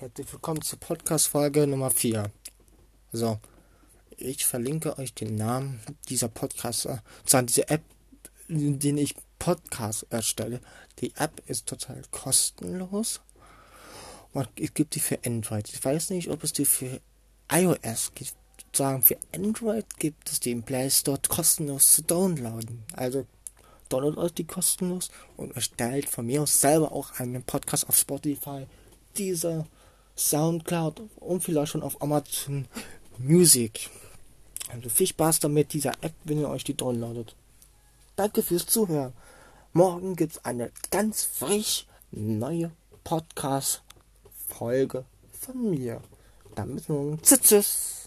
herzlich willkommen zur Podcast-Folge Nummer 4. So, ich verlinke euch den Namen dieser Podcaster, zwar diese App, in der ich Podcast erstelle. Die App ist total kostenlos und es gibt die für Android. Ich weiß nicht, ob es die für iOS gibt. Sagen, für Android gibt es die Play Store kostenlos zu downloaden. Also downloadet euch die kostenlos und erstellt von mir aus selber auch einen Podcast auf Spotify, dieser Soundcloud und vielleicht schon auf Amazon Music. Also viel Spaß damit, dieser App, wenn ihr euch die downloadet. Danke fürs Zuhören. Morgen gibt es eine ganz frisch neue Podcast-Folge von mir. Dann bis morgen. Tschüss. tschüss.